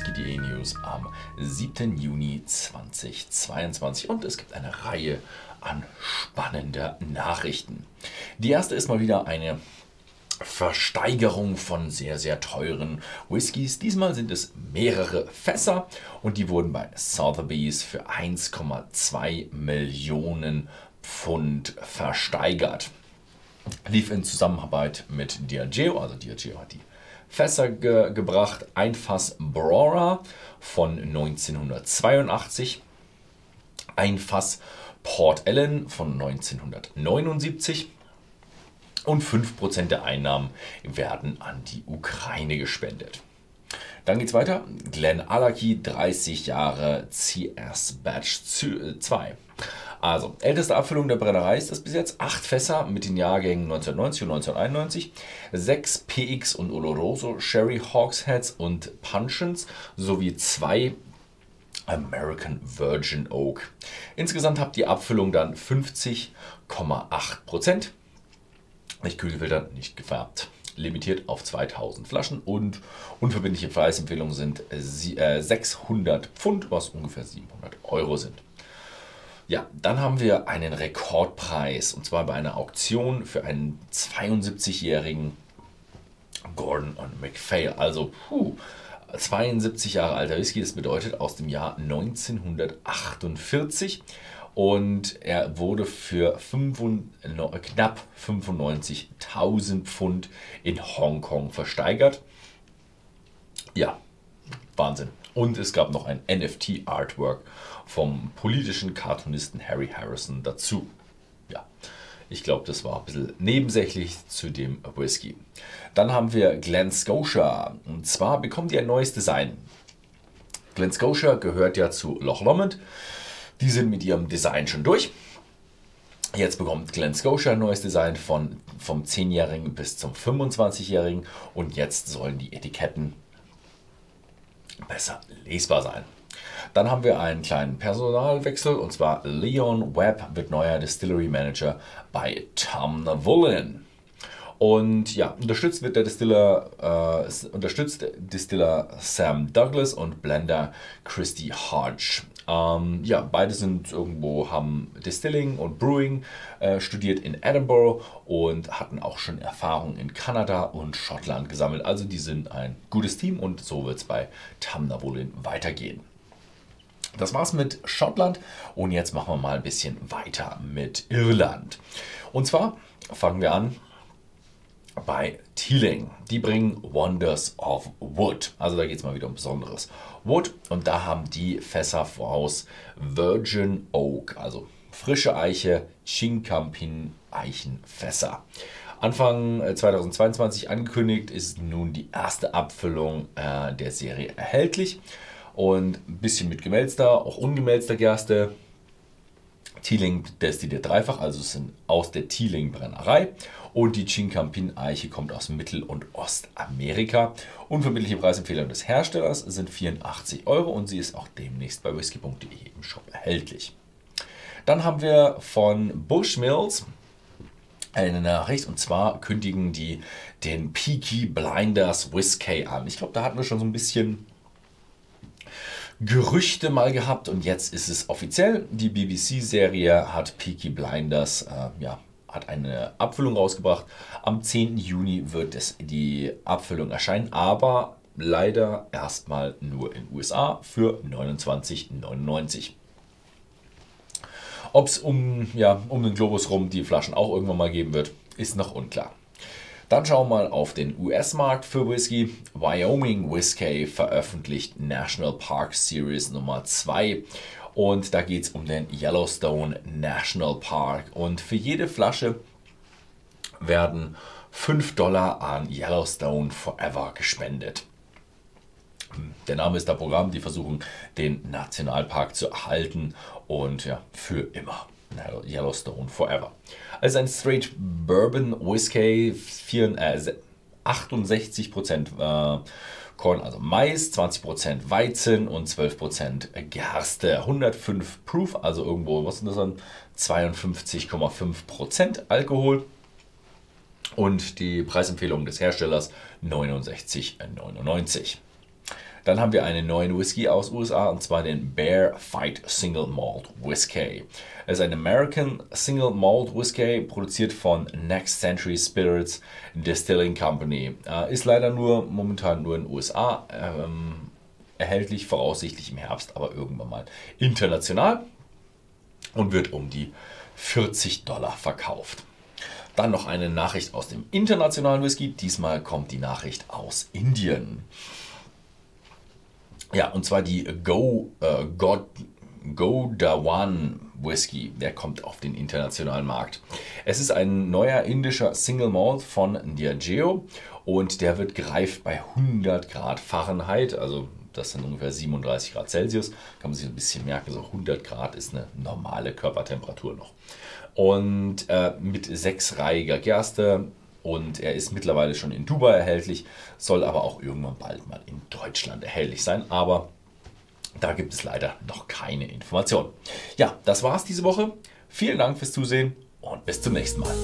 Whisky.de News am 7. Juni 2022 und es gibt eine Reihe an spannender Nachrichten. Die erste ist mal wieder eine Versteigerung von sehr, sehr teuren Whiskys. Diesmal sind es mehrere Fässer und die wurden bei Sotheby's für 1,2 Millionen Pfund versteigert. Lief in Zusammenarbeit mit Diageo, also Diageo hat die Fässer ge gebracht. Ein Fass Brora von 1982, ein Fass Port Ellen von 1979 und 5% der Einnahmen werden an die Ukraine gespendet. Dann geht es weiter. Glen Alaki, 30 Jahre CS Batch 2. Also, älteste Abfüllung der Brennerei ist das bis jetzt. Acht Fässer mit den Jahrgängen 1990 und 1991. Sechs PX und Oloroso Sherry Hawksheads und Puncheons sowie zwei American Virgin Oak. Insgesamt habt die Abfüllung dann 50,8%. Nicht kühlgefiltert, nicht gefärbt. Limitiert auf 2000 Flaschen und unverbindliche Preisempfehlungen sind 600 äh, Pfund, was ungefähr 700 Euro sind. Ja, dann haben wir einen Rekordpreis und zwar bei einer Auktion für einen 72-jährigen Gordon und MacPhail. Also, puh, 72 Jahre alter Whisky, das bedeutet aus dem Jahr 1948 und er wurde für 95, knapp 95.000 Pfund in Hongkong versteigert. Ja, Wahnsinn. Und es gab noch ein NFT-Artwork vom politischen Cartoonisten Harry Harrison dazu. Ja, ich glaube, das war ein bisschen nebensächlich zu dem Whisky. Dann haben wir Glen Scotia. Und zwar bekommt ihr ein neues Design. Glen Scotia gehört ja zu Loch Lomond. Die sind mit ihrem Design schon durch. Jetzt bekommt Glen Scotia ein neues Design von, vom 10-Jährigen bis zum 25-Jährigen und jetzt sollen die Etiketten besser lesbar sein. Dann haben wir einen kleinen Personalwechsel und zwar Leon Webb wird neuer Distillery Manager bei Tom Woolen. Und ja, unterstützt wird der Distiller, äh, unterstützt Distiller Sam Douglas und Blender Christy Hodge. Ähm, ja, beide sind irgendwo, haben Distilling und Brewing äh, studiert in Edinburgh und hatten auch schon Erfahrung in Kanada und Schottland gesammelt. Also die sind ein gutes Team und so wird es bei Tamnavulin weitergehen. Das war's mit Schottland und jetzt machen wir mal ein bisschen weiter mit Irland. Und zwar fangen wir an bei Teeling. Die bringen Wonders of Wood. Also da geht es mal wieder um besonderes Wood. Und da haben die Fässer voraus Virgin Oak, also frische Eiche, Chincampin Eichenfässer. Anfang 2022 äh, angekündigt ist nun die erste Abfüllung äh, der Serie erhältlich. Und ein bisschen mit gemälzter, auch ungemälzter Gerste. Teeling destilliert dreifach, also sind aus der Teeling Brennerei. Und die Chincampin-Eiche kommt aus Mittel- und Ostamerika. Unverbindliche Preisempfehlung des Herstellers sind 84 Euro und sie ist auch demnächst bei whisky.de im Shop erhältlich. Dann haben wir von Bushmills eine Nachricht und zwar kündigen die den Peaky Blinders Whiskey an. Ich glaube, da hatten wir schon so ein bisschen Gerüchte mal gehabt und jetzt ist es offiziell. Die BBC-Serie hat Peaky Blinders äh, ja, hat eine Abfüllung rausgebracht. Am 10. Juni wird es die Abfüllung erscheinen, aber leider erstmal nur in USA für 29,99. Ob es um, ja, um den Globus rum die Flaschen auch irgendwann mal geben wird, ist noch unklar. Dann schauen wir mal auf den US-Markt für Whisky. Wyoming Whiskey veröffentlicht National Park Series Nummer 2 und da geht es um den Yellowstone National Park. Und für jede Flasche werden 5 Dollar an Yellowstone Forever gespendet. Der Name ist da Programm, die versuchen den Nationalpark zu erhalten und ja, für immer. Yellowstone Forever. Also ein Straight Bourbon Whiskey, 68% äh, Korn, also Mais, 20% Weizen und 12% Gerste. 105 Proof, also irgendwo, was sind das dann? 52,5% Alkohol. Und die Preisempfehlung des Herstellers 69,99. Dann haben wir einen neuen Whisky aus USA und zwar den Bear Fight Single Malt Whisky. Es ist ein American Single Malt Whisky, produziert von Next Century Spirits Distilling Company. Äh, ist leider nur momentan nur in den USA ähm, erhältlich, voraussichtlich im Herbst, aber irgendwann mal international und wird um die 40 Dollar verkauft. Dann noch eine Nachricht aus dem internationalen Whisky. Diesmal kommt die Nachricht aus Indien. Ja, und zwar die Go, äh, God, Godawan Whisky. Der kommt auf den internationalen Markt. Es ist ein neuer indischer Single Malt von Diageo und der wird gereift bei 100 Grad Fahrenheit, also das sind ungefähr 37 Grad Celsius. Kann man sich ein bisschen merken, so 100 Grad ist eine normale Körpertemperatur noch. Und äh, mit sechsreihiger Gerste. Und er ist mittlerweile schon in Dubai erhältlich, soll aber auch irgendwann bald mal in Deutschland erhältlich sein. Aber da gibt es leider noch keine Informationen. Ja, das war's diese Woche. Vielen Dank fürs Zusehen und bis zum nächsten Mal.